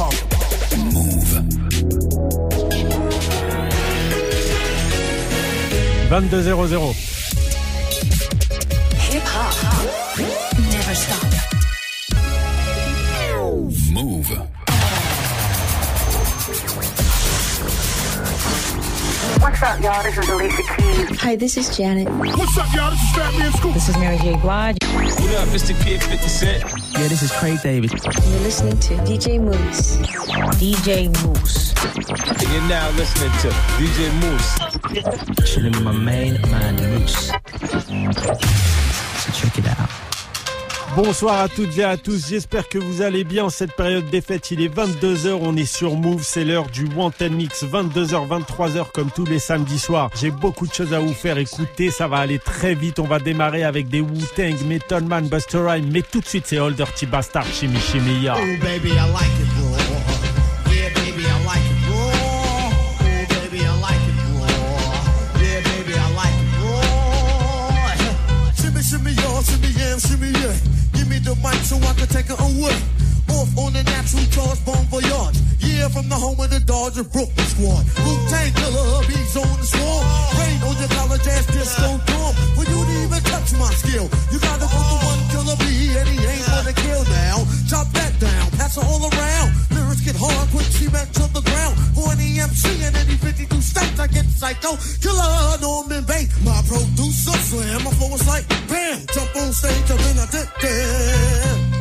hop. Move. 22-0-0. Hip hop. Never stop. Move. What's up, y'all? This is Alicia Keys. Hi, this is Janet. What's up, y'all? This is Fat Man Scoop. This is Mary J. Blige. What up, Mr. Kid 50 Cent? Yeah, this is Craig David. You're listening to DJ Mouss. DJ Mouss. And you're now listening to DJ Mouss. Chilling with my main man, Mouss. So check it out. Bonsoir à toutes et à tous, j'espère que vous allez bien en cette période des fêtes. Il est 22h, on est sur Move, c'est l'heure du Wanted Mix, 22h, 23h comme tous les samedis soirs. J'ai beaucoup de choses à vous faire écouter, ça va aller très vite. On va démarrer avec des Wu-Tang, Method Man, Buster Rhyme, mais tout de suite c'est Old Dirty Bastard, Chimmy Chimmy Ya. Oh, baby, I like it take it away. Off on the natural charge, bon voyage. Yeah, from the home of the Dodger Brooklyn squad. Wu-Tang killer, beats on the swarm. Rain on your college ass disco dorm. For you to even touch my skill, you gotta go to one killer B, and he ain't gonna kill now. Chop that down, pass it all around. Lyrics get hard, quick, she back to the ground. For MC in any 52 states, I get psycho. Killer, Norman Bates, my producer, slam. My flow is like bam, jump on stage, and then I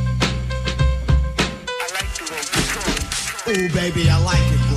did that. Oh, baby, I like it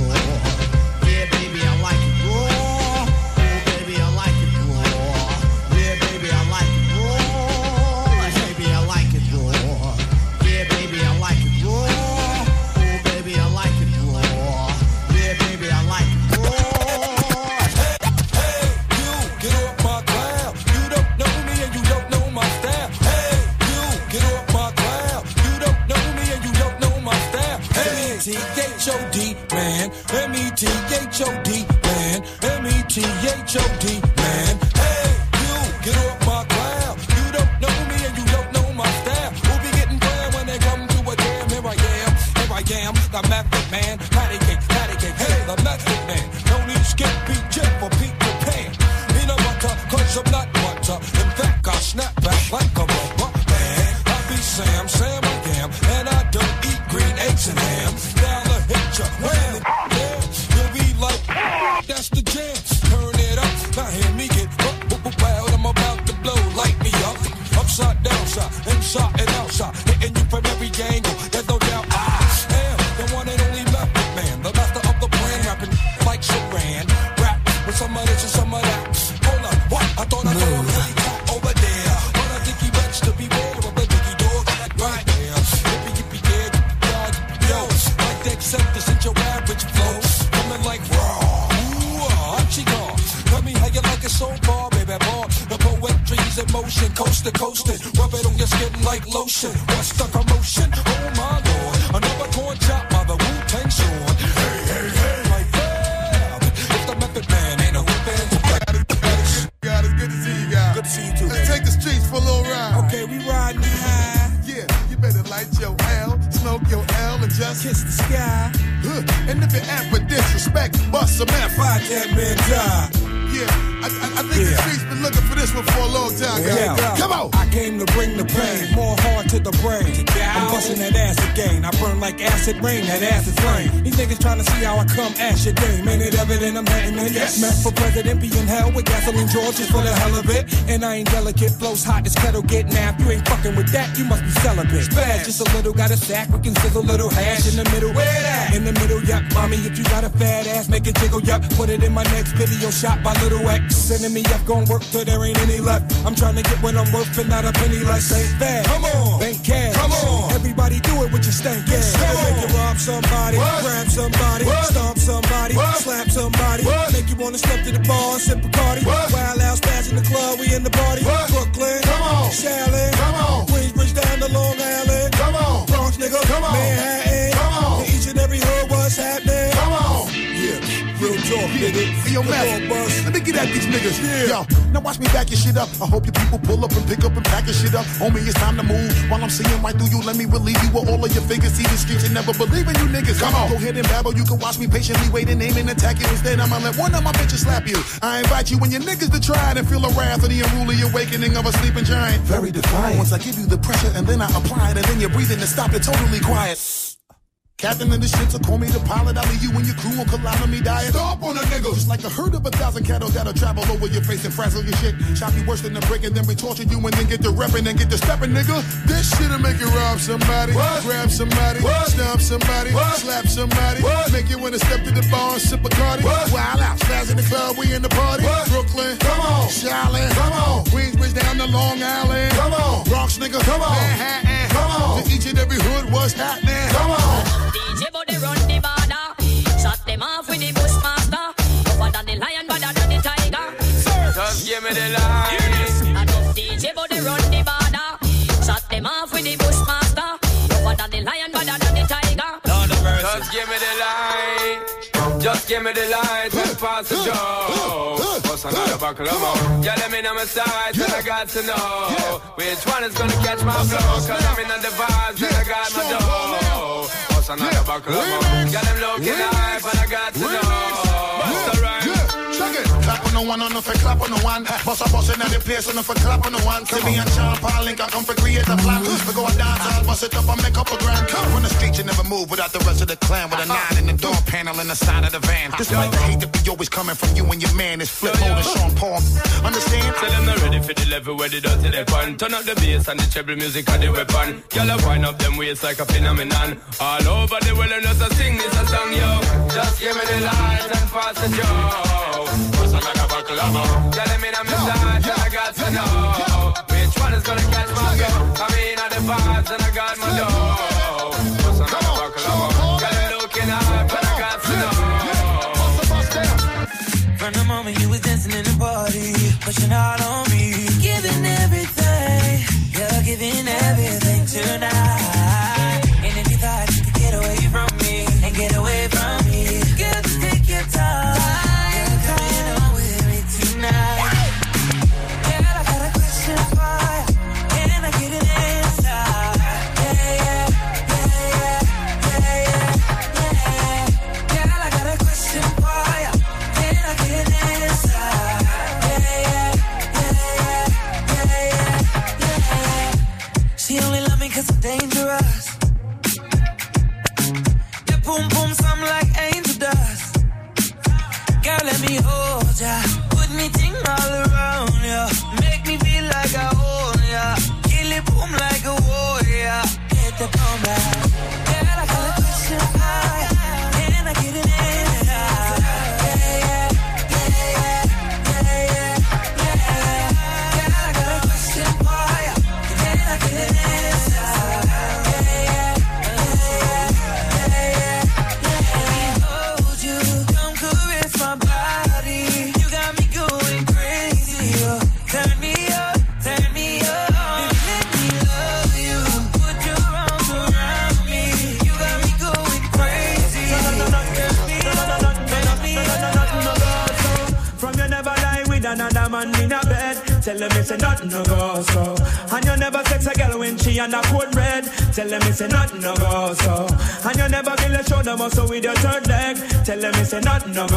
riding high. Yeah, you better light your L, smoke your L, and just Kiss the sky. Huh. And if you act for disrespect, bust some F. Fight that man die. Yeah, I, I, I think the Yeah. streets been looking for this one for a long time, guys. Yeah. Come on. I came to bring the pain, more hard to the brain. I'm busting that ass again. I burn like acid rain, that acid flame. These niggas trying to see how I come ash your game. Ain't it evident I'm hating it? Yes. Meant for president, be in hell with gasoline Georges for the hell of it. And I ain't delicate, flows hot as kettle get napped. You ain't fucking with that, you must be celibate. Bad, just a little, got a sack, we can sizzle little hash in the middle. Where that? In the middle, yup. Mommy, if you got a fat ass, make it jiggle, yup. Put it in my next video shot by Little X. Sending me up, gon' work till there ain't any left. I'm trying to get what I'm worth and not a penny less. Ain't bad. Come on. Bank cash. Come on. Everybody do it with your stank ass. Make you rob somebody, What? grab somebody, What? stomp somebody, What? slap somebody. What? Make you wanna step to the bar and sip a party. What? Wild out spaz in the club, we in the party. What? Brooklyn. Come on. Shaolin. Come on. Queensbridge down to Long Island. Come on. Bronx, nigga. Come on. Manhattan. It. Hey, yo, let me get at these niggas. Yo, now watch me back your shit up. I hope you people pull up and pick up and pack your shit up. Homie, it's time to move. While I'm seeing right through you, let me relieve you with all of your figures. See the streets and never believe in you niggas. Come on, go ahead and babble. You can watch me patiently wait and aim and attack you. Instead, I'ma let one of my bitches slap you. I invite you and your niggas to try it and feel the wrath of the unruly awakening of a sleeping giant. Very defiant. Once I give you the pressure and then I apply it and then you're breathing and stop it totally quiet. Captain of the ship, so call me the pilot. I'll leave you and your crew will collide on me diet. Stop on a nigga. Just like a herd of a thousand cattle that'll travel over your face and frazzle your shit. Chop you worse than a brick and then we torture you and then get to repping and get to stepping, nigga. This shit'll make you rob somebody, grab somebody, stomp somebody, slap somebody, make you wanna step to the bar and sip a cardi. Wild out, spaz in the club, we in the party. Brooklyn, come on, Shaolin, come on, Queensbridge down to Long Island, come on, Bronx, nigga, come on, Manhattan, come on, to each and every hood, what's happening? Come on. DJ body run the border. Shut them off with the bushmaster. Tougher than the lion, better than the tiger. Just give me the line. I know DJ body run the border. Shut them off with the bushmaster. Just give me the light. Just give me the light and pass the joe. What's another buckle of more? Yeah, let me know my sides and I got to know which one is gonna catch my flow. Cause I'm in on the vibes and I got my dough. What's another buckle of more? Yeah, them looking hype But I got to know. Bust a rhyme. Check it. Clap on the one, on the for clap on the one. Boss a boss in the place, on the for clap on the one. See me and Sean Paul link, I come for create a plan. We go a dance, I'll bust it up and make up a grand. On the street, you never move without the rest of the clan. With a uh-huh. nine in the door panel in the side of the van. Uh-huh. Despite the hate that be always coming from you and your man, is Flipmode and Sean Paul. Understand? Tell them they're ready for the level where they dirty they fun. Turn up the bass and the treble music and the weapon. I wind up them waist like a phenomenon. All over the world and a sing this a song, yo. Just give me the light and pass the joe. Another buckle of more? Girl, let me my side and I got to know which one is gonna catch my go. I mean, all the vibes and I got my dough. More? Girl, you looking hot, I got. From the moment you was dancing in the party, pushing out on no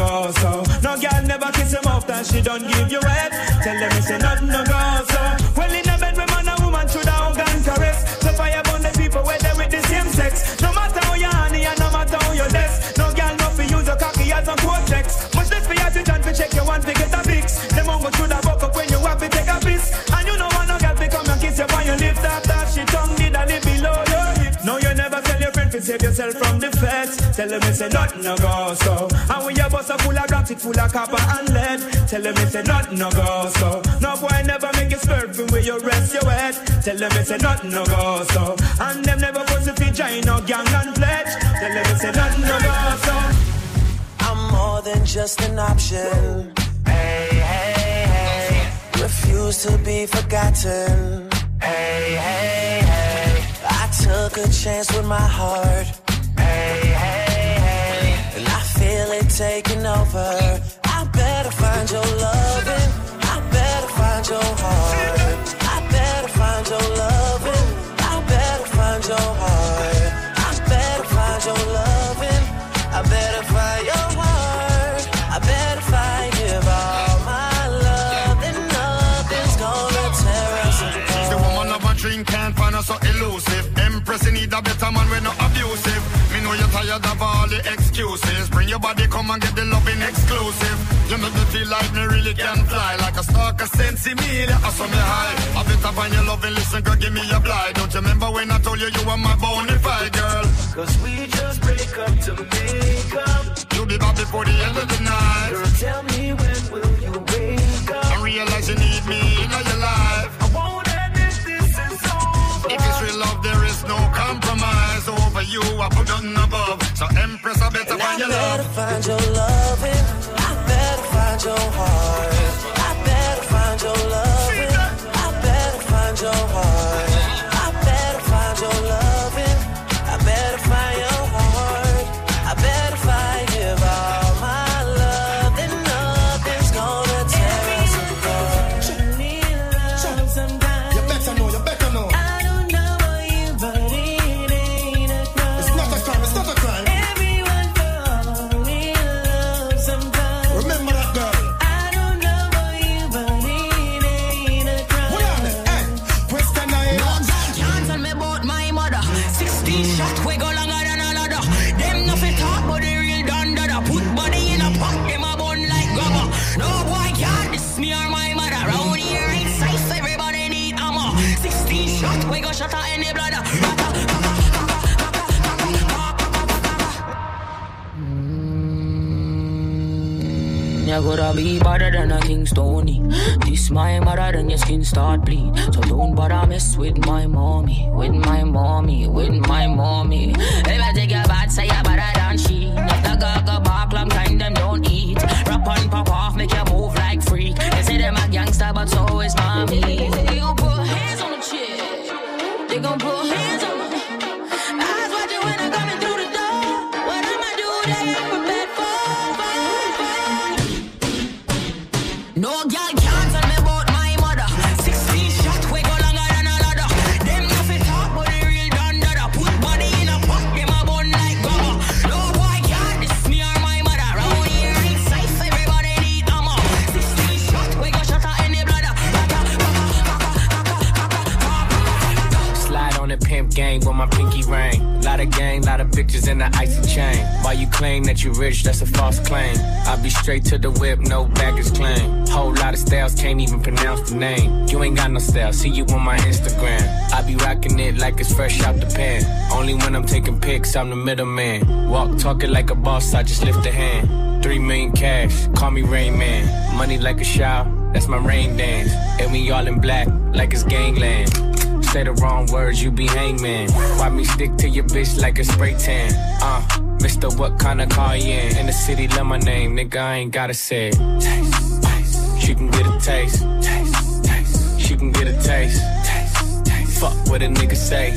save yourself from the feds. Tell them it's a nothing no go so. And when your bus a full of rocks, it full of copper and lead. Tell them it's a nothing no go so. No boy never make you swerve from where you rest your head. Tell them it's a nothing no go so. And them never put to fi join no gang and pledge. Tell them it's a nothing no go so. I'm more than just an option. Hey, hey, hey. Refuse to be forgotten. Hey, hey. Took a chance with my heart. Hey, hey, hey. And I feel really taking over. I better find your loving. I better find your heart. Your body, come and get the loving exclusive. You make me feel like me really can fly. Like a stalker sense me, I saw me high. I better find your loving, listen, girl, give me a blind. Don't you remember when I told you you were my bona fide girl? Cause we just break up to make up. You'll be back before the end of the night. Girl, tell me when will you wake up? And realize you need me in your I put nothing above. So Empress, I better find I your better love. find your loving. I better find your heart. I better find your loving. I better find your heart. Start bleed. Style, see you on my Instagram. I be rocking it like it's fresh out the pan. Only when I'm taking pics, I'm the middleman. Walk talking like a boss, I just lift a hand. Three million cash, call me Rain Man. Money like a shower, that's my rain dance. And we all in black, like it's gangland. Say the wrong words, you be hangman. Why me stick to your bitch like a spray tan? Uh, Mister, what kind of car you in? In the city, love my name, nigga, I ain't gotta say it. Taste, taste. She can get a. Taste, taste. She can get a taste. Taste, taste. Fuck what a nigga say.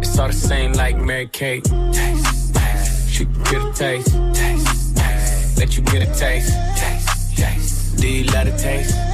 It's all the same like Mary Kate. Taste, taste. She can get a taste. Taste, taste. Let you get a taste. Taste, taste. Do you love the taste?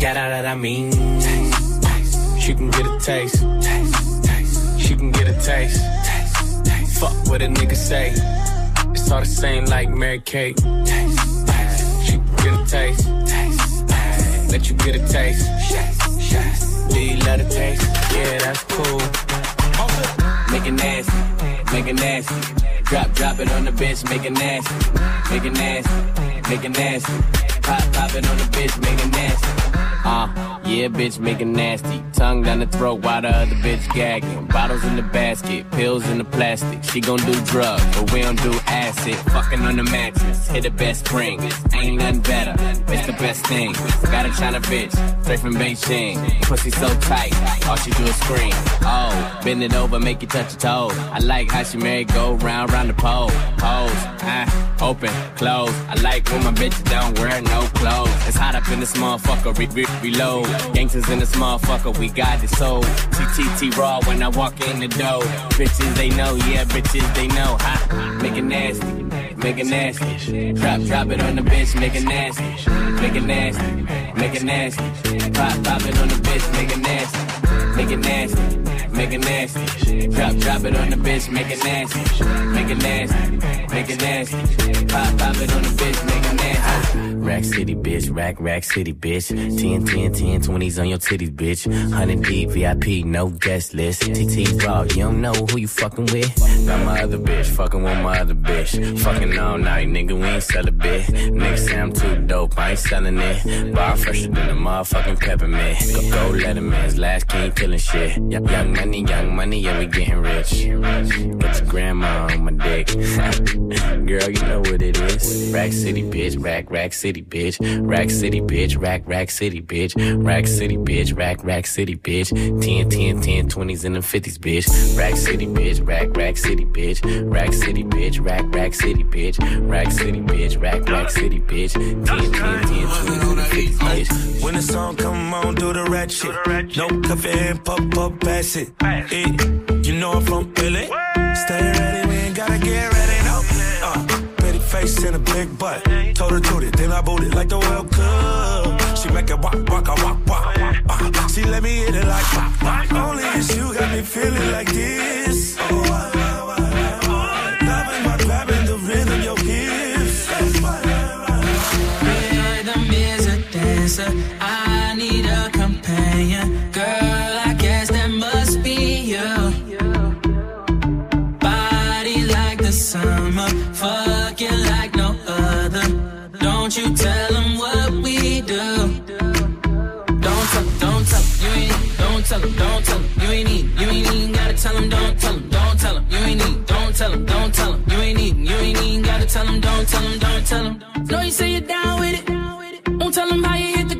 yeah, that, that I mean. She can get a taste. She can get a taste. Fuck what a nigga say. It's all the same like Mary Kate. She can get a taste. Let you get a taste. Do you love the taste? Yeah, that's cool. Make it nasty, make it nasty. Drop, drop it on the bench, make it nasty, make it nasty, make it nasty. Pop, pop it on the bitch, make it nasty. Uh, Yeah, bitch, make nasty. Tongue down the throat while the other bitch gagging. Bottles in the basket, pills in the plastic. She gon' do drugs, but we don't do acid. Fucking on the mattress, hit the best spring. Ain't nothing better, it's the best thing. Got a China bitch, straight from Beijing. Pussy so tight, all she do is scream. Oh, bend it over, make you touch your toes. I like how she married go round, round the pole. Pose, ah, open, close. I like when my bitches don't wear no clothes. It's hot up in this motherfucker, re- re- reload. Gangsters in this motherfucker, we got it sold. TTT raw when I walk in the door. Bitches they know, yeah, bitches they know. Ha, make it nasty, make it nasty. Drop, drop it on the bitch, make it nasty, make it nasty, make it nasty. Pop, pop it on the bitch, make it nasty, make it nasty. Make it nasty, drop, drop it on the bitch, make it nasty, make it nasty, make it nasty, pop, pop it on the bitch, make it nasty. Rack City, bitch, rack, rack city, bitch. 10, 10, 10, 20s on your titties, bitch. 100 deep, VIP, no guest list. TT Raw, you don't know who you fucking with. Got my other bitch, fucking with my other bitch. Fucking all night, nigga, we ain't sell a bit. Nigga say I'm too dope, I ain't selling it. Bar fresher than a motherfucking peppermint. Go, go Letterman's last king killing shit. Y- young money, young money, yeah, we getting rich. Got your grandma on my dick. Girl, you know what it is. Rack City, bitch, rack, rack city, bitch. Rack City, bitch, rack, rack city, bitch. Rack City, bitch, rack, rack city, bitch. 10, 10, 10, 20s and the 50s, bitch. Rack City, bitch, rack, rack city, bitch. Rack City, bitch, rack, rack city, bitch. Rack City, bitch, rack, rack city, bitch. 10, 10, 10, 20s and the 50s, bitch. When the song come on, do the rat shit. No coffee and pop up, pass it. Eh, you know I'm from Philly. Stay ready, we ain't gotta get ready, no. Uh, pretty face and a big butt. Told her toot it, then I boot it like the World Cup. She make it walk, walk, walk, walk. Uh, she let me hit it like pop, pop. Only is you got me feeling like this. Tell 'em, don't tell tell 'em, don't tell 'em. Know you say you're down with it, don't tell tell 'em how you hit the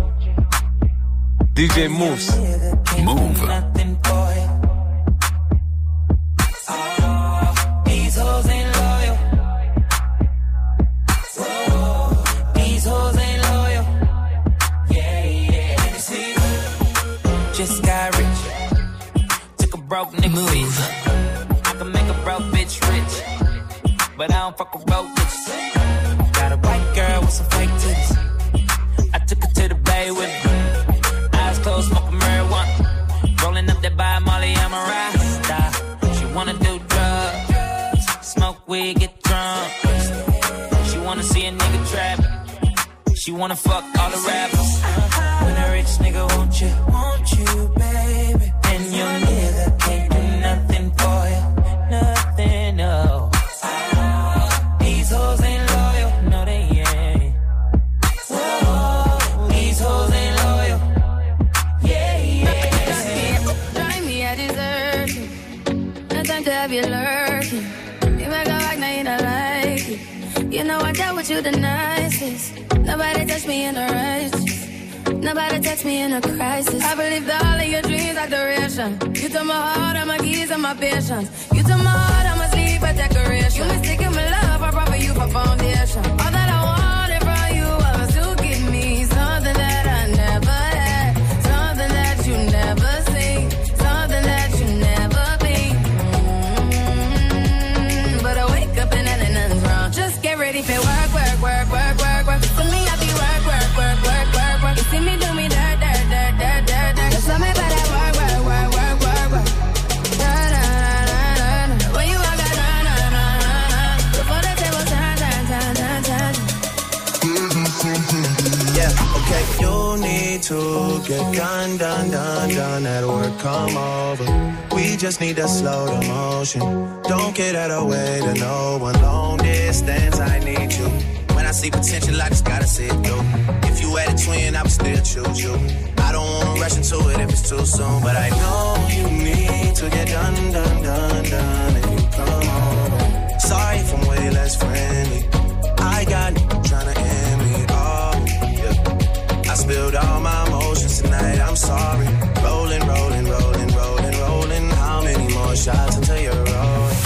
DJ Mouss. Move. Nothing for you. These hoes ain't loyal. These hoes ain't loyal. Yeah, yeah. See, just got rich. Took a broke nigga bitch. I can make a broke bitch rich, but I don't fuck with broke bitches. Got a white girl with some fake titties. I took her to the bay with me. Weed, get drunk. She wanna see a nigga trap. She wanna fuck all the rappers. When a rich nigga want you, the nicest. Nobody touch me in a righteous. Nobody touch me in a crisis. I believed all of your dreams are duration. You took my heart, all my keys, and my patience. You took my heart, I'ma sleep a decoration. You mistaken my love, I brought you for foundation. All get done, done, done, done. That work come over. We just need to slow the motion. Don't get out of way to no one. Long distance, I need you. When I see potential, I just gotta see it through. If you had a twin, I would still choose you. I don't wanna rush into it if it's too soon, but I know you need to get done, done, done, done. If you come over. Sorry if I'm way less friendly. I got trying to end me off. Yeah. I spilled all my tonight. I'm sorry. Rolling, rolling, rolling, rolling, rolling. How many more shots until you're rolling?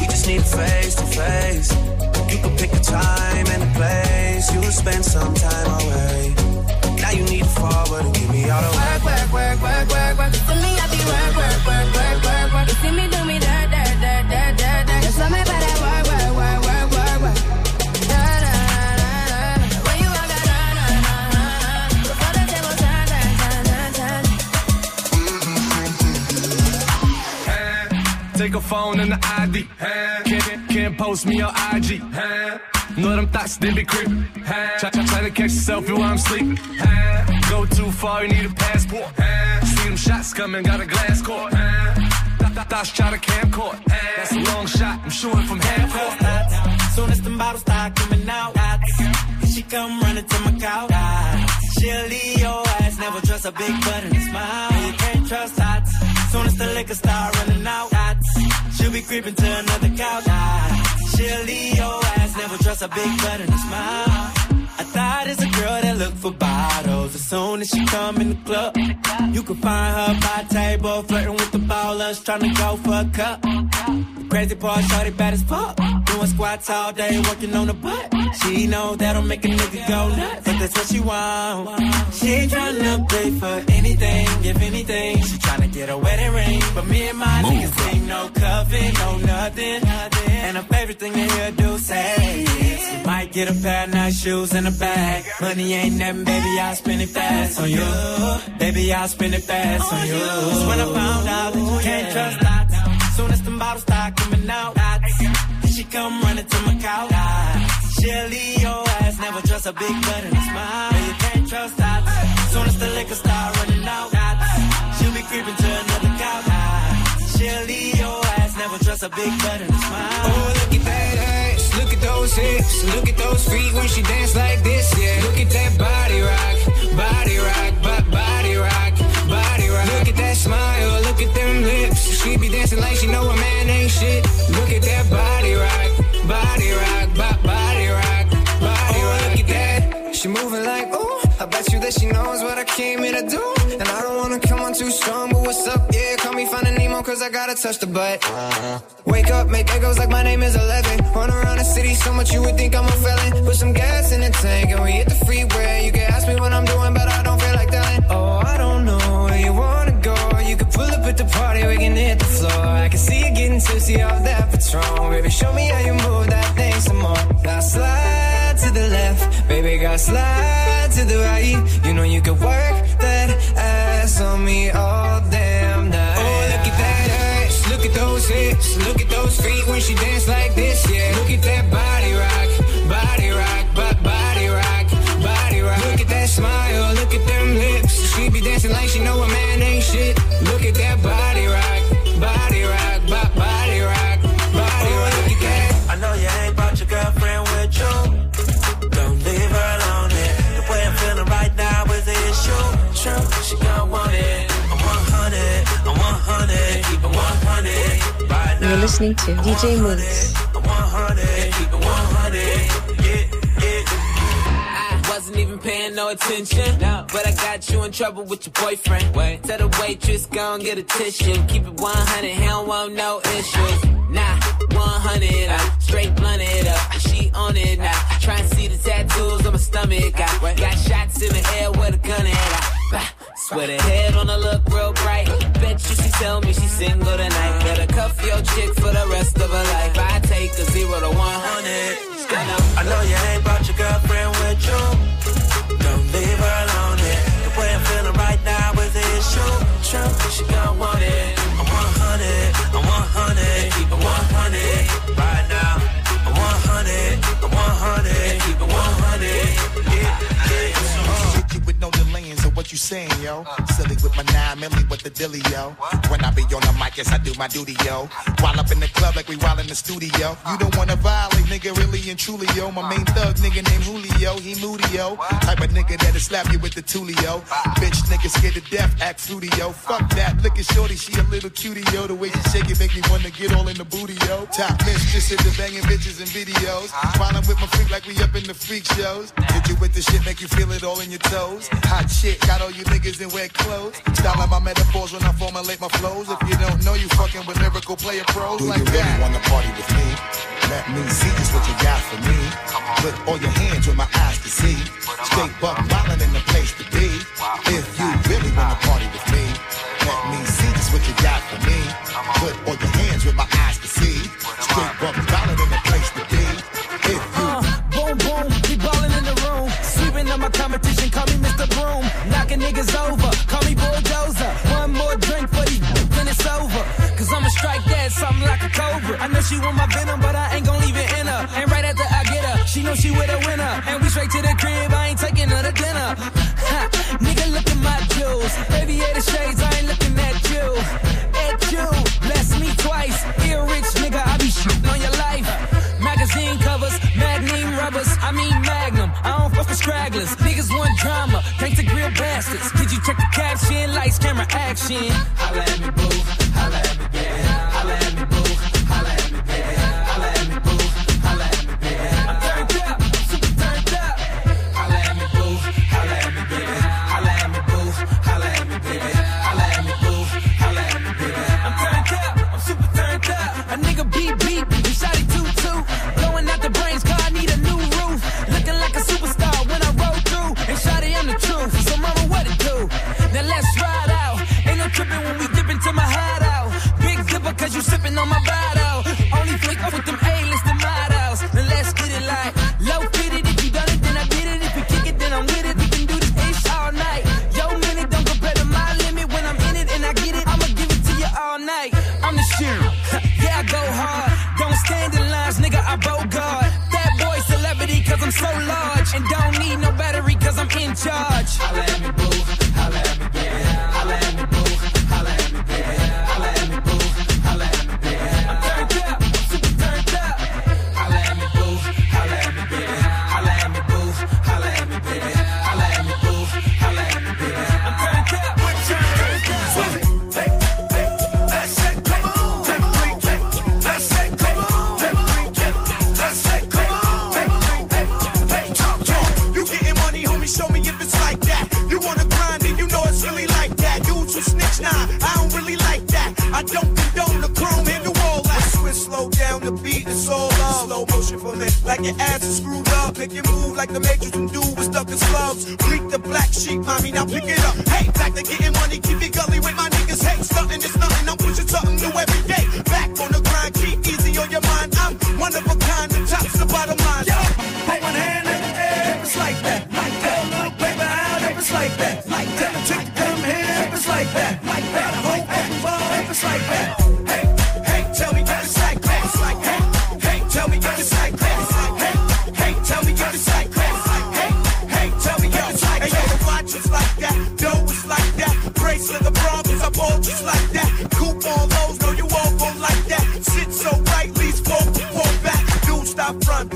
We just need face to face. You can pick a time and a place. You'll spend some time away. Now you need to forward and give me all the Work, work, work, work, work, work. For me, I be work, work, work, work. Take a phone and the ID. Can't, can't post me on IG. Know them thoughts, they be creeping. Try, try, try to catch yourself while I'm sleeping. Go too far, you need a passport. See them shots coming, got a glass court. Th- th- Thoughts try to camcord. That's a long shot, I'm shooting from half court. Soon as the bottles start coming out, she come running to my couch. She'll leave your ass, never trust a big butt and a smile. You can't trust that. Soon as the liquor start running out, she'll be creeping to another couch. She'll leave your ass, never trust a big butt and a smile. I thought it's a girl that look for bottles. As soon as she come in the club, you can find her by table, flirting with the ballers, trying to go for a cup. The crazy part, shorty bad as fuck. Doing squats all day, working on the butt. She know that'll make a nigga go nuts, but that's what she want. She ain't tryna pay for anything, if anything. She tryna get a wedding ring, but me and my niggas ain't no coven, no nothing. And her favorite thing to hear do say is, you might get a pair of nice shoes and a bag. Money ain't nothing, baby, I'll spend it fast on you. Baby, I'll spend it fast on you. That's when I found out that you can't trust dots. Soon as the bottles start coming out, dots. She come running to my couch. She'll leave your ass, never trust a big butt and a smile. You can't trust dots. Soon as the liquor start running out, dots. She'll be creeping to another couch. She'll leave your ass, never trust a big butt and a smile. Oh, look at that ass. Look at those hips. Look at those feet when she dance like this. Yeah. Look at that body rock. Body rock. bo- Body rock. Body rock. Look at that smile. Look at them lips. She be dancing like she know a man ain't shit. Look at that body rock. Body rock. bo- Body rock. Body oh, rock. Look at that. She moving like ooh. I bet you that she knows what I came here to do. And I don't wanna come on too strong, but what's up? Cause I gotta touch the butt. Wake up, make echoes like my name is 11. Run around the city so much you would think I'm a felon. Put some gas in the tank and we hit the freeway. You can ask me what I'm doing, but I don't feel like telling. Oh, I don't know where you wanna go. You could pull up at the party, we can hit the floor. I can see you getting tipsy off that Patron. Baby, show me how you move that thing some more. Now slide to the left, baby, got slide to the right. You know you could work that ass on me all damn those hips, look at those feet when she dance like this. Yeah, look at that body rock, body rock, bo- body rock, body rock. Look at that smile, look at them lips. She be dancing like she know a man ain't shit. Look at that body You're listening to DJ Mouss. I'm 100, keep it 100. Yeah, yeah. paying no attention. No. But I got you in trouble with your boyfriend. Wait. Tell the waitress, go and get a tissue. Keep it 100, he don't no issues. Nah, 100, I uh, straight blunt it up. She on it now. Try and see the tattoos on my stomach. I got shots in the air with a gun in. I, Swear the head on a look real bright. Bet you she tell me she's single tonight. Better cuff your chick for the rest of her life. I take a zero to 100. I know. I know you ain't brought your girlfriend with you. Don't leave her alone. The way I'm feeling right now is the issue. True, she gon' want it. I'm 100, I'm 100, keep it 100 right now. I'm 100, I'm 100, keep it 100. Yeah, you saying, yo? Silly with my nine milli with the dilly, yo. When I be on the mic, yes, I do my duty, yo. While up in the club like we while in the studio. You don't wanna violate, nigga, really and truly, yo. My main thug, nigga named Julio, he moody, yo. Type of nigga that'll slap you with the tulio. Bitch, nigga scared to death, act fruity, yo. Fuck that, look at shorty, she a little cutie, yo. The way she shake it make me wanna get all in the booty, yo. Top mistress the banging bitches and videos. While I'm with my freak like we up in the freak shows. Hit you with the shit, make you feel it all in your toes. Hot shit, got all you niggas in wet clothes. Styling my metaphors when I formulate my flows. If you don't know, you fucking with lyrical player pros Do like you really that. wanna party with me? Let me see just what you got for me. Put all your hands where my eyes can see. Straight buck wildin' in the place to be. If you really wanna party with me, let me see just what you got for me. Put all your hands where my eyes can see. Straight buck Niggas over, call me Bulldozer. One more drink for then it's over. Cause I'ma strike that, something like a cobra. I know she want my venom, but I ain't gon' leave it in her. And right after I get her, she know she with a winner. And we straight to the crib, I ain't taking her to dinner. Ha, nigga, look at my jewels. Aviator shades, I ain't looking at you. At you, bless me twice. Ear rich, nigga, I be shooting on your life. Magazine covers, magnum rubbers, I mean magnum. I don't fuck with stragglers. Niggas want drama, thanks to bastards. Did you check the caption? Lights, camera, action. Holla at me, boo.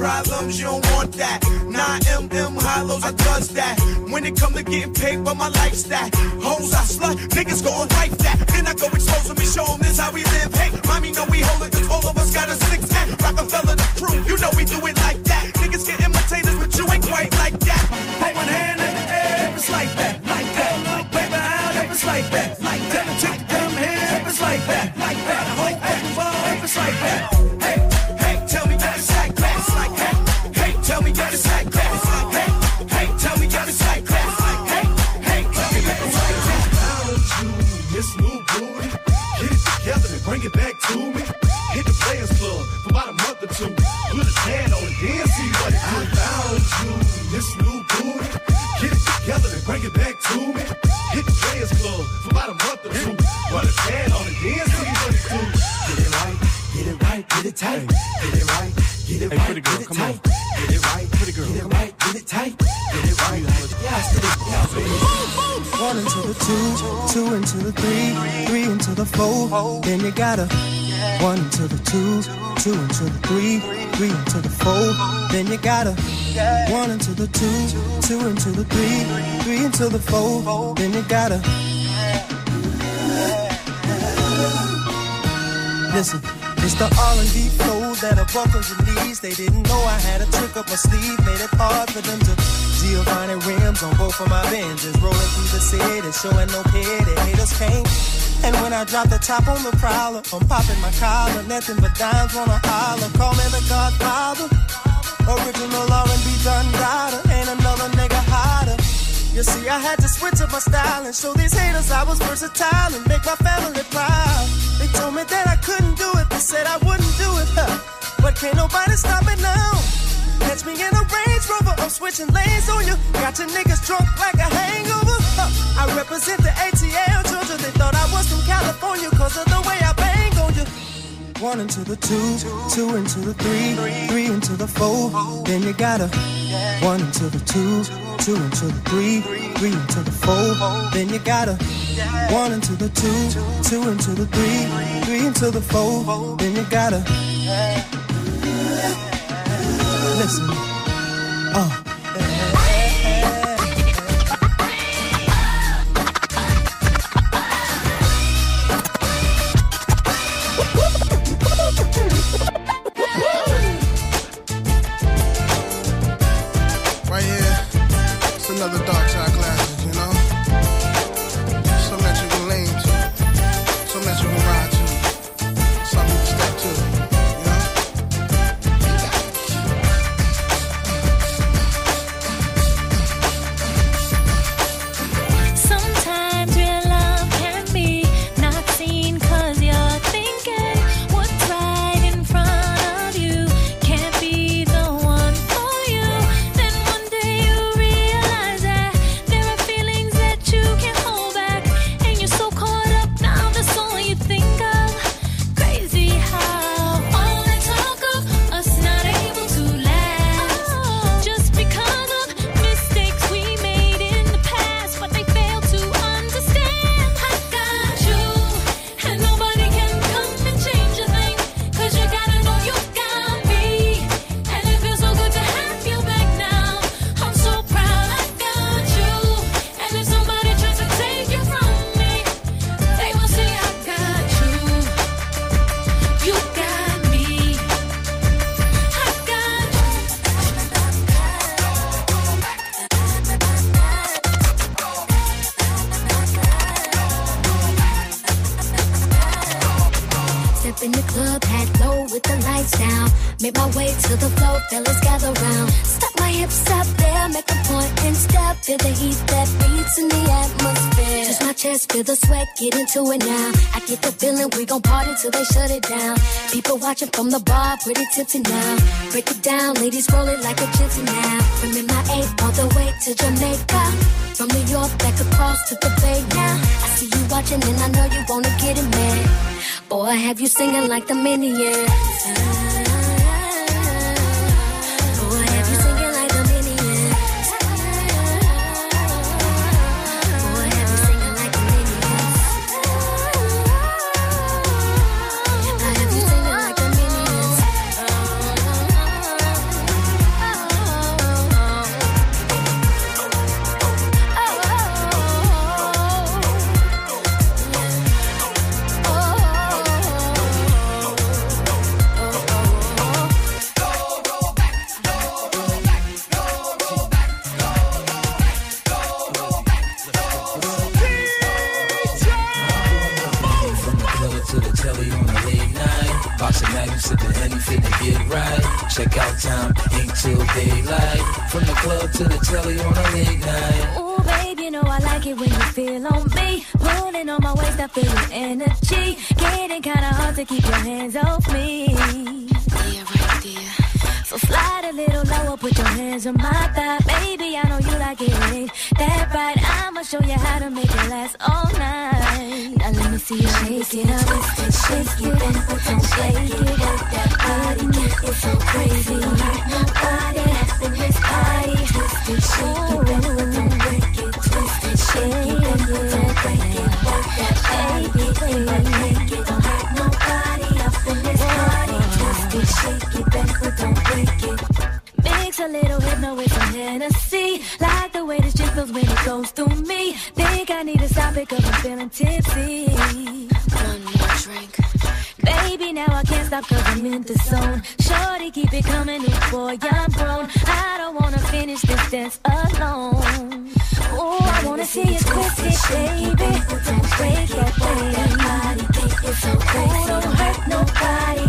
Problems, you don't want that. 9mm hollows, I does that. When it come to getting paid for my lifestyle, hoes I slut, niggas gon' wipe that. Then I go expose them and show them this how we live. Hey, mommy know we hold it, cause all of us got a six pack. Rockefeller the crew, you know we do it you gotta one into the two, two into the three, three into the four. Then you gotta one into the two, two into the three, three into the four. Then you gotta listen. It's the R&B flow that a buckles your knees. They didn't know I had a trick up my sleeve. Made it hard for them to Giovanni rims on both of my Benzes. Rolling through the city, showing no pity. Haters came. And when I drop the top on the prowler, I'm popping my collar. Nothing but dimes wanna holler. Call me the Godfather. Original R&B done daughter. Ain't another nigga hotter. You see, I had to switch up my style and show these haters I was versatile and make my family proud. They told me that I couldn't do it, they said I wouldn't do it, huh? But can't nobody stop it now. Catch me in a Range Rover, I'm switching lanes on you. Got your niggas drunk like a hangover. Huh. I represent the ATL children, they thought I was from California cause of the way I bang on you. One into the two, two into the three, three into the four. Then you gotta one into the two, two into the three, three into the four. Then you gotta one into the two, two into the three, three into the four. Then you gotta listen. Uh. Feel the sweat, get into it now. I get the feeling we gon' party till they shut it down. People watching from the bar, pretty tipsy now. Break it down, ladies roll it like a gypsy now. From MIA all the way to Jamaica. From New York back across to the Bay now. I see you watching and I know you wanna get it, man. Boy, I have you singing like the Minions. Telly on a late night. Boxing magnum, sipping Henny, finna get right. Check out time, ink till daylight. From the club to the telly on a late night. Ooh, babe, you know I like it when you feel on me. Pulling on my waist, I feel your energy. Getting kinda hard to keep your hands off me. So slide a little lower, put your hands on my thigh. Baby, I know you like it. That right? I'ma show you how to make it last all night. Now let me see you shake it up, shake it and don't shake it. Work that body, it's so crazy. Nobody in this party. Twist it, shake it and don't break it. Twist it, shake it and don't break it. Work that baby, baby, make it. Hurt nobody up in this party. It, shake it and don't break it. Mix a little hypno with some Hennessy. Like the way this feels when it goes through me. Think I need to stop it cause I'm feeling tipsy. One more drink. Baby, now I can't stop cause I'm in the zone. Shorty, keep it coming, new boy, I'm grown. I don't wanna finish this dance alone. Oh, I wanna see you twist it, baby. Don't break so crazy. Don't hurt nobody,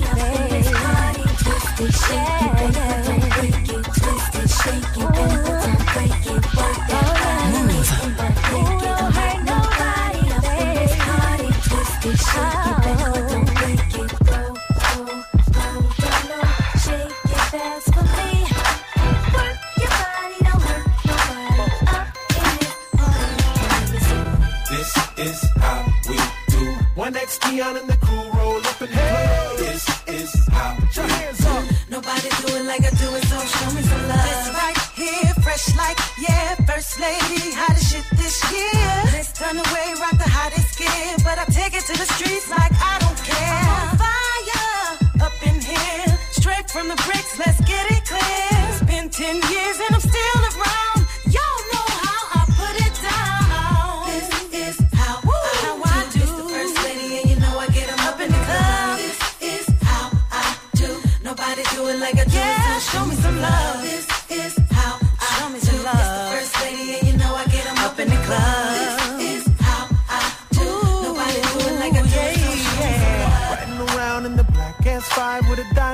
One X Keon and the crew roll up and hey. This is how Put your hands up. Nobody do it like I do it, so show me some love. This right here, fresh like, yeah, first lady, hottest shit this year. This turn away, rock the hottest skin, but I take it to the streets like I don't care. I'm on fire, up in here, straight from the bricks, let's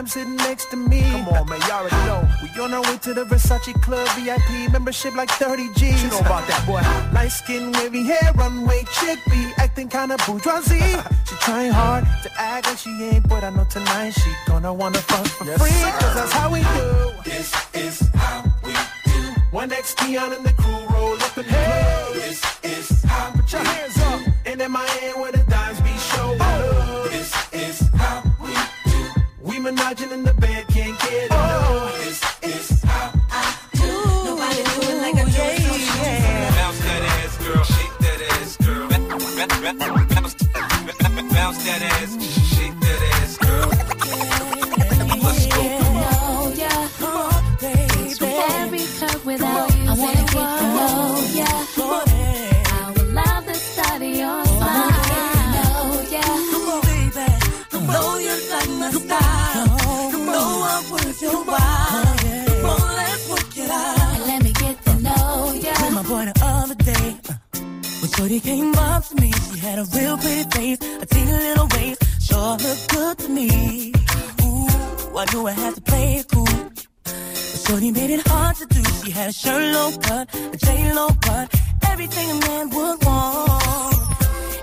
S5 with a dime sitting next to me. Come on, man, y'all already know. We on our way to the Versace Club VIP membership like 30 G's. You know about that, boy. Light skin, wavy hair, runway chick be acting kinda bourgeoisie. she trying hard to act like she ain't, but I know tonight she gonna wanna fuck for free. Cause that's how we do. This is how we do. One X Keon and the crew roll up and hey. This is how Put your hands up. And in my hand We menaging in the bed, up me, she had a real pretty face, a teeny little waist, sure looked good to me. Ooh, I knew I had to play it cool. But Shorty made it hard to do. She had a shirt low cut, a J Lo cut, everything a man would want.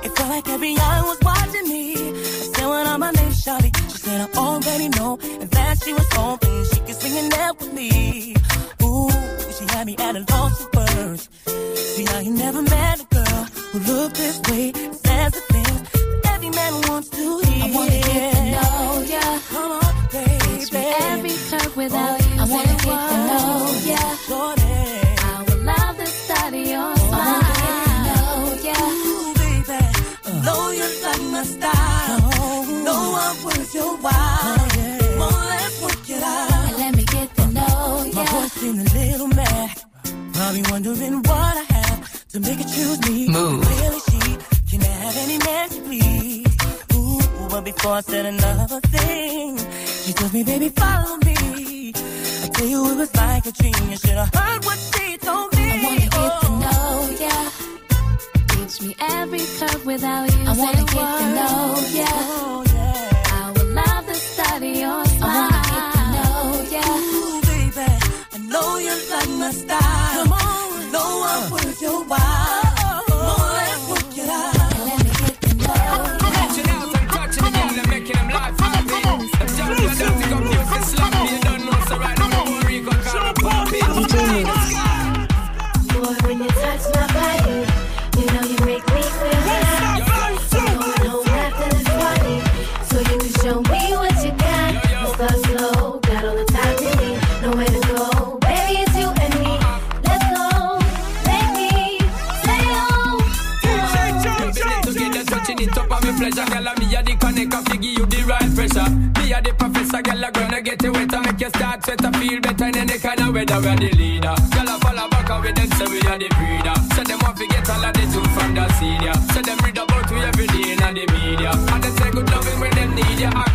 It felt like every eye was watching me. I said, what on my name, Shawty? She said, I already know. And that she was hoping she could sing it out with me. Ooh, she had me at a loss for words. See, I ain't never met a girl who looked this way. Says the things that every man wants to hear. I wanna get to know ya. Come on, baby. Every curve without you. I wanna get to know ya. I will love the sight of your smile. I wanna get to Know ya. Ooh, baby. I know you like my style. Oh. know I'm worth your while. Come on, let's work it out. And let me get to know ya. My been a little mad. Probably wondering what I to make her choose me. Move. Really, she can I have any man she please. Ooh, but before I said another thing, she told me, baby, follow me. I tell you, it was like a dream. You should have heard what she told me. I wanna get to Oh. know ya. Teach me every curve without you. I wanna get to know ya. Oh, I will love the sight of your smile. I wanna get to know ya. Ooh, baby, I know you like my style. Come on, know I'm worth get you wetter, make you start sweater, feel better in any kind of weather. We're the leader. Girl, I follow back up with them, say we are the breeder. So them want to get all of the tools from the senior. So them read about we every day in the media. And they say good loving when them need you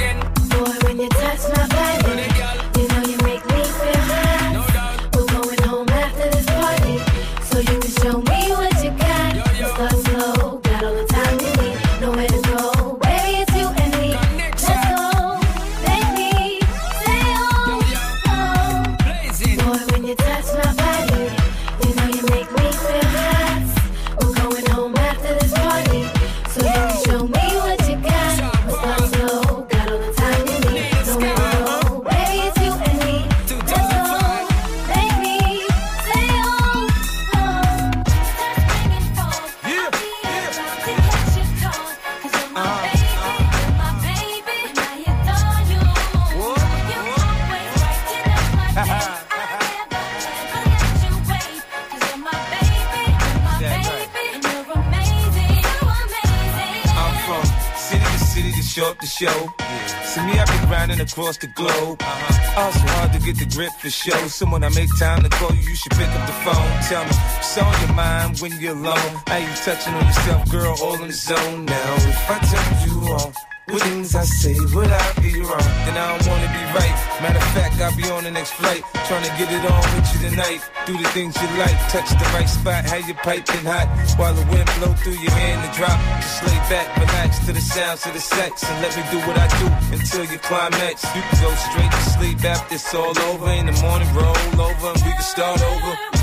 grip for show. So when I make time to call you, you should pick up the phone. Tell me, what's on your mind when you're alone? How you touching on yourself, girl, all in the zone now? If I tell you off, what things I say, would I be wrong? Then I don't wanna be right. Matter of fact, I'll be on the next flight. Trying to get it on with you tonight. Do the things you like, touch the right spot, have your pipe piping hot. While the wind blow through your hair and drop. Just lay back, relax to the sounds of the sex. And let me do what I do until you climax. You can go straight to sleep after it's all over. In the morning, roll over and we can start over.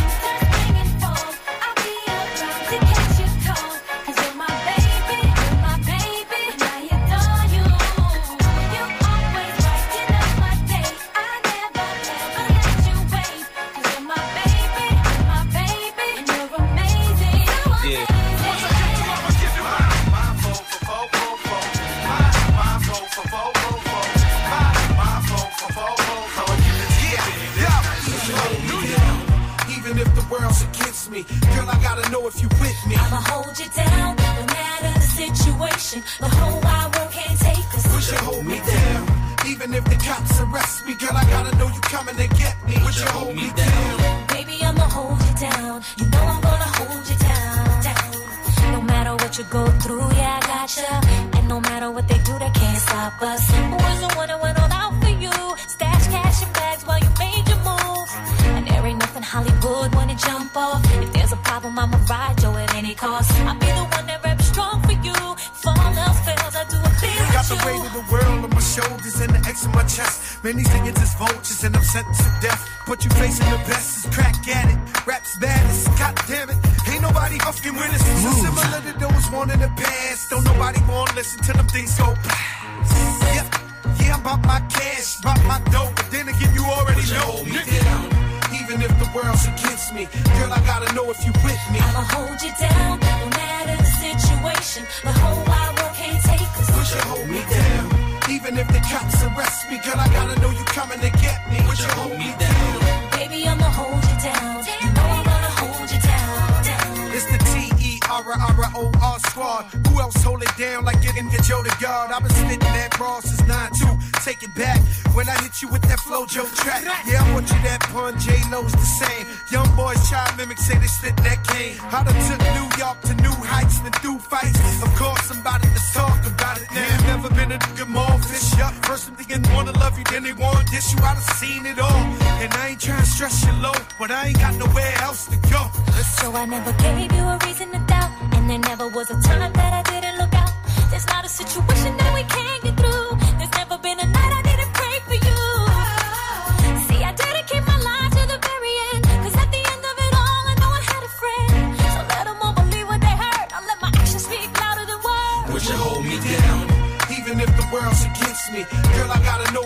Me down? Even if the cops arrest me, girl, I gotta know you coming to get me. Would you hold me down? Baby, I'ma hold you down. You know I'm gonna hold you down. down. It's the T E R R O R squad. Who else hold it down like getting get Joe the guard? I've been spitting that raw since 9-2. Take it back when I hit you with that Flojo track. Yeah, I want you that pun. J Lo's the same. Young boys try mimic, say they spit that cane. I done took New York to new heights and through fights. Of course, about to talk about it now. Never been a nigga more fish up. First, I'm thinking wanna love you, then they want dish you. I done seen it all. And I ain't trying to stress you low, but I ain't got nowhere else to go. So I never gave you a reason to doubt. And there never was a time that I didn't look out. There's not a situation that we can't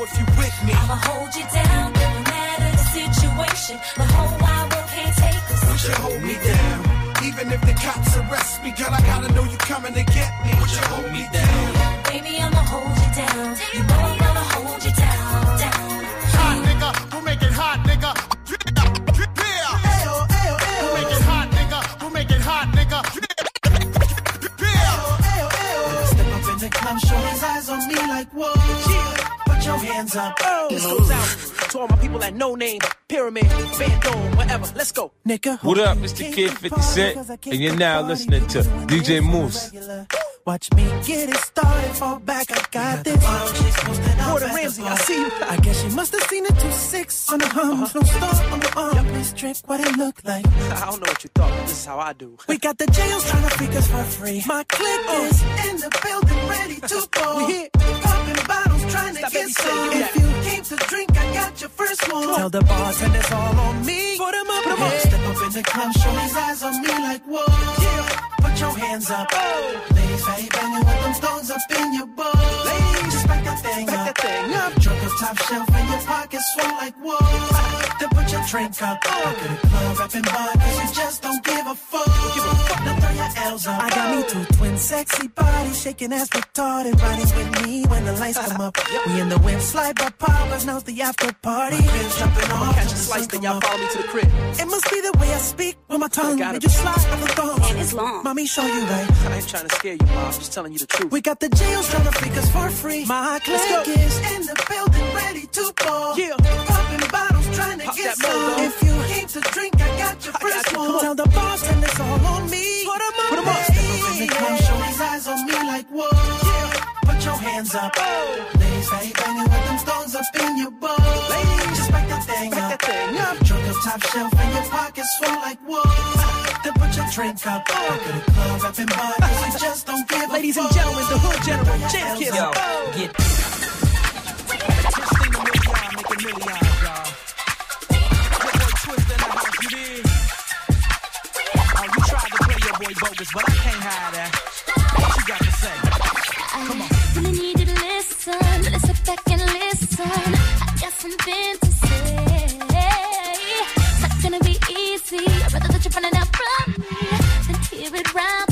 if you with me. I'ma hold you down, no matter the situation. The whole wide world can't take us. Would you hold me down? Even if the cops arrest me, girl, I gotta know you coming to get me. Would you hold me down? Baby, I'ma hold you down. You know I'm gonna hold you down. down. Hot nigga, we'll make it hot, nigga. Yeah, yeah. We'll make it hot, nigga. We'll make it hot, nigga. Yeah. Step up in the like whoa. Yeah, your hands up. Oh. This goes out to all my people at No Name, Pyramid, Bandome, whatever. Let's go. Nigga, What up, Mr. Kid 50 Cent? And you're now listening to DJ Mouss. Watch me get it started, fall back, I got this. Gordon Ramsay, I see you. I guess you must have seen it two six on the hums, uh-huh. no star on the arm. Please trick what it look like. I don't know what you thought, but this is how I do. We got the jails trying to freak us for free. My clique uh. is in the building, ready to go. We here. Popping bottles, trying to Stop get some. If you came to drink, I got your first one. Tell the bartenders all on me. Put 'em up, put 'em up. Step up in the club, show these eyes on me like whoa. Yeah, put your hands up. Ladies, baby, banging with them stones up in your bowl. Back that thing Back up. that thing up. Drunk up top shelf and your pockets swell like whoa. Then put your drink up. Back of the club, rapping bar, cause you just don't give a fuck. Now throw your L's up. I got me two twin sexy bodies, shaking ass retarded, riding with me when the lights come up. We in the wind, slide by powers, now's the after party. Cribs jumping off. Catch a slice, then y'all follow me to the crib. It must be the way I speak with my tongue. Made you slide off the thong. And it's long. Mommy, show you right. I ain't trying to scare you, Mom. I'm just telling you the truth. We got the jails trying to freak us for free. My Let's go. clique is in the building, ready to ball. Yeah. Popping bottles, trying to Pop get some. If you came to drink, I got your I got first you. one. Come the Tell and it's all on me. Put 'em up, Put 'em up. Step up in the club, show these eyes on me like whoa. Yeah. Put your hands up. Oh. Ladies, how you banging with them stones up in your bowl? Ladies, just back that thing Back up. that thing up. Drunk up top shelf and your pockets full like whoa. Then put your drink up. Back of the club, rapping bar, cause you just don't give Ladies a and fuck. gentlemen, the Hood General, Jim Kiss. Yo, get Christina Milian, making millions, y'all. Your boy Twist in the house, you dig? Oh, you tried to play your boy bogus, but I can't hide that. What you got to say? Come on. I really need you to listen. Let's sit back and listen. I got something to hear round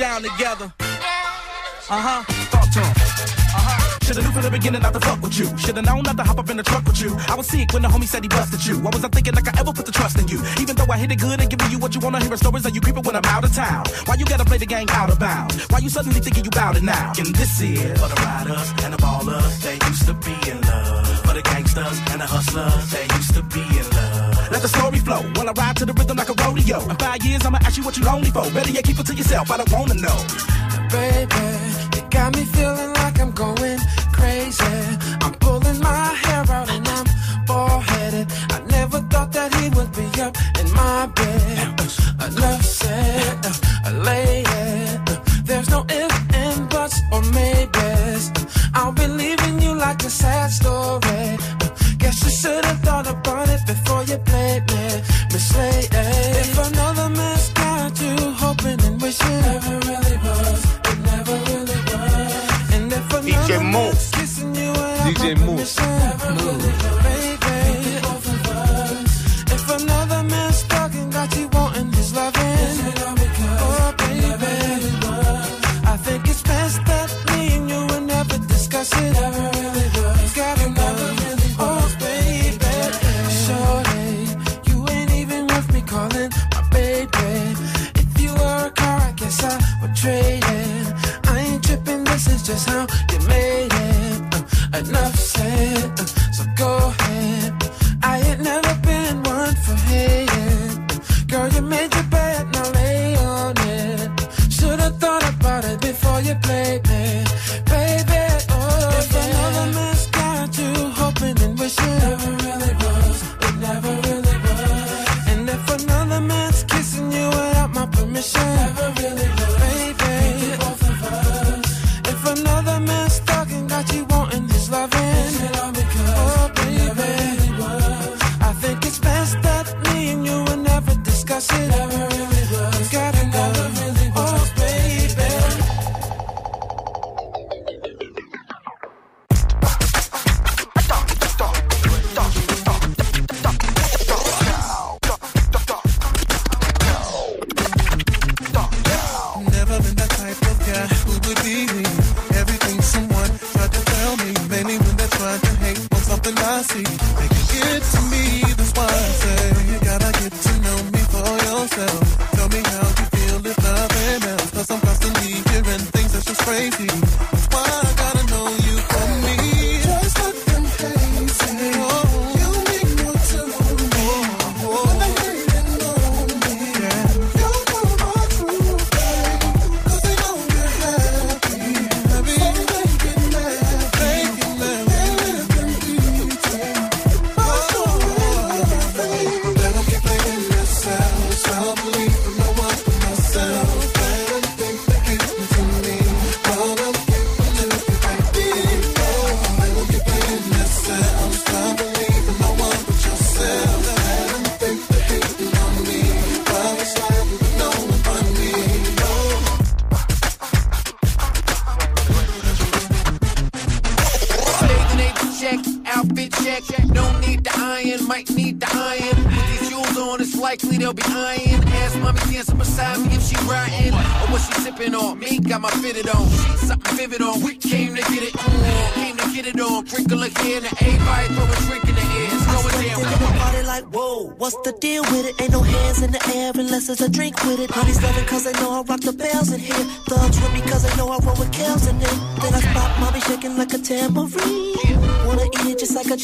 down together. Uh huh. Talk to him. Uh-huh. Should've knew from the beginning not to fuck with you. Should've known not to hop up in the truck with you. I was sick when the homie said he busted you. Why was I thinking like I ever put the trust in you? Even though I hit it good and giving you what you wanna hear stories of you creeping when I'm out of town. Why you gotta play the game out of bounds? Why you suddenly thinking you bout it now? And this is for the riders and the ballers. They used to be in love. For the gangsters and the hustlers. They used to be in love. Let the story flow while I ride to the rhythm like a rodeo. In five years, I'ma ask you what you lonely for. Better yet, keep it to yourself. I don't wanna know. baby. You got me feeling like I'm going crazy. I'm pulling my hair out and I'm bald headed. I never thought that he would be up in my bed. Uh, enough said, lay it. There's no ifs and buts or maybes. I'll be leaving you like a sad story. Guess you should have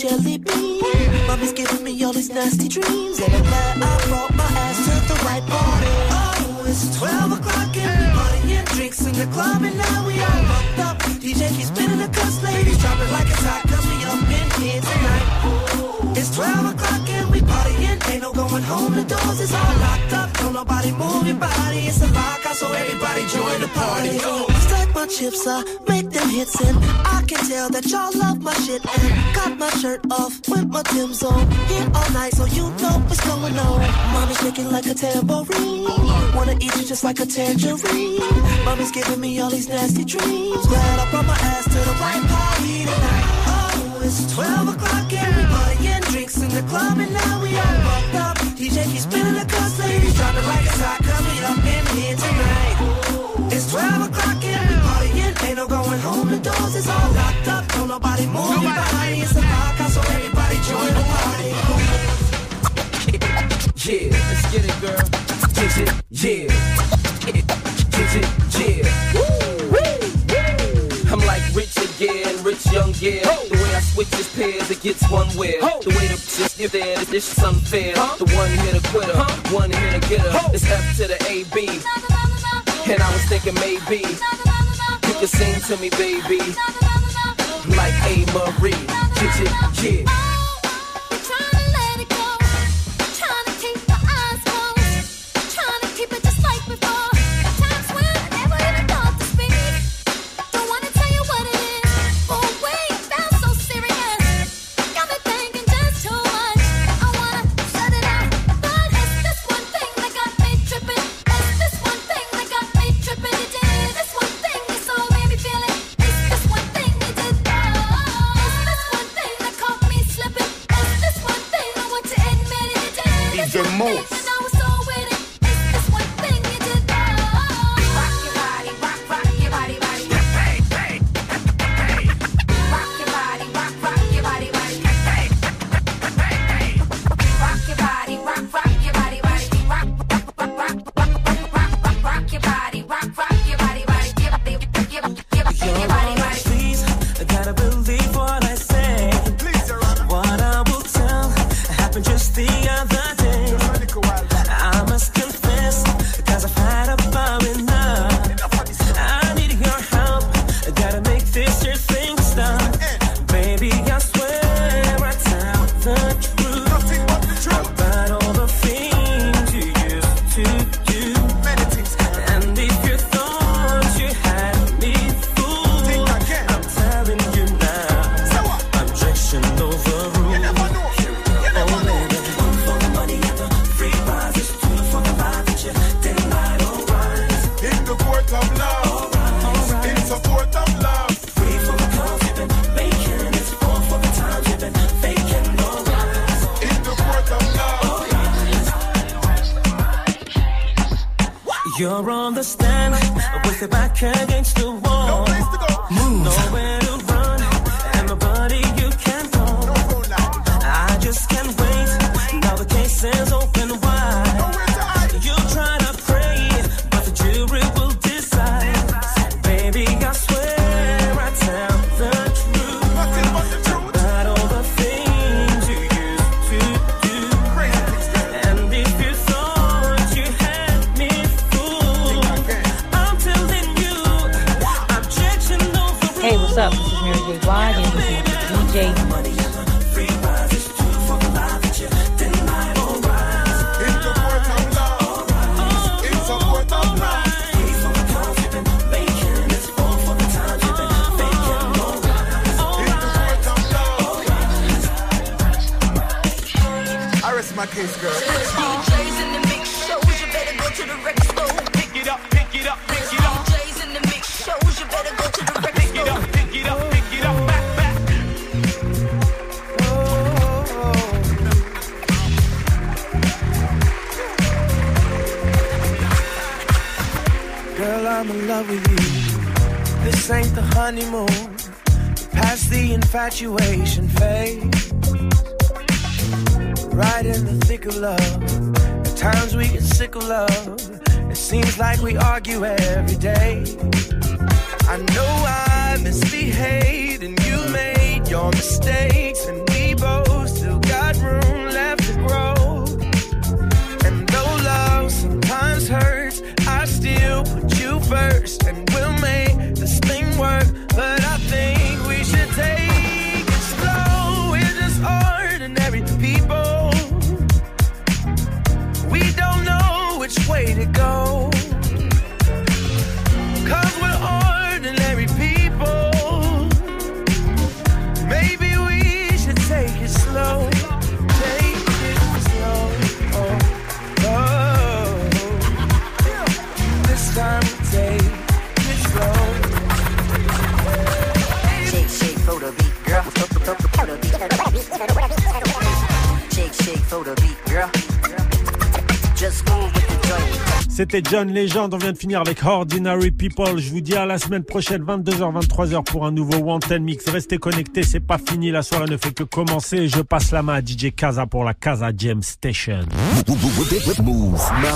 jelly bean. Mommy's giving me all these nasty dreams. And I'm glad I brought my ass to the right party. Oh, it's 12 o'clock and we partying drinks in the club and now we all fucked up. DJ keeps spinning the cuss, ladies drop it like it's hot cause we up in here tonight. It's 12 o'clock and we partying. Ain't no going home, the doors is all locked up. Don't nobody move your body. It's a lockout, so everybody join the party. Stack my chips, I hits, and I can tell that y'all love my shit. And got my shirt off with my Tim's on. Here all night, so you know what's going on. Mommy's shaking like a tambourine. Wanna eat you just like a tangerine. Mommy's giving me all these nasty dreams. Glad I brought my ass to the right party tonight. Oh, it's 12 o'clock we partying drinks in the club and now we all fucked up. DJ keeps spinning the cuss, ladies drop it like it's hot 'cause we up in here tonight. It's 12 o'clock ain't no going home, the doors is all locked up. Don't nobody move your body, it's a lockout, so everybody join the party. Yeah, let's get it, girl. Get it, yeah. Get it, yeah. I'm like rich again, rich young yeah. The way I switch his pairs, it gets one wear. The way the just if there, this shit's unfair. The one hit a quitter, one hit a getter. It's F to the A B. And I was thinking maybe you could sing to me, baby, like A Marie. Yeah. My case, girl. DJs in the mix shows, you better go to the record store. Pick it up, pick it up, pick it up. DJs in the mix shows, you better go to the record store. Pick it up, pick it up, pick it up, back, back. Girl, I'm in love with you. This ain't the honeymoon. Past the infatuation phase. Right in the thick of love. At times we get sick of love. It seems like we argue every day. I know I misbehaved and you made your mistakes. And we both still got room left to grow. And though love sometimes hurts, I still put you first. And we'll make this thing work. Go. Cause we're ordinary people. Maybe we should take it slow. Take it slow. Oh, oh. This time take it slow. Shake, shake for the beat, girl. Shake, shake for the beat, girl. Just move. C'était John Legend, on vient de finir avec Ordinary People. Je vous dis à la semaine prochaine, 22h, 23h pour un nouveau Wanted Mix. Restez connectés, c'est pas fini, la soirée ne fait que commencer. Je passe la main à DJ Kaza pour la Kaza Jam Station.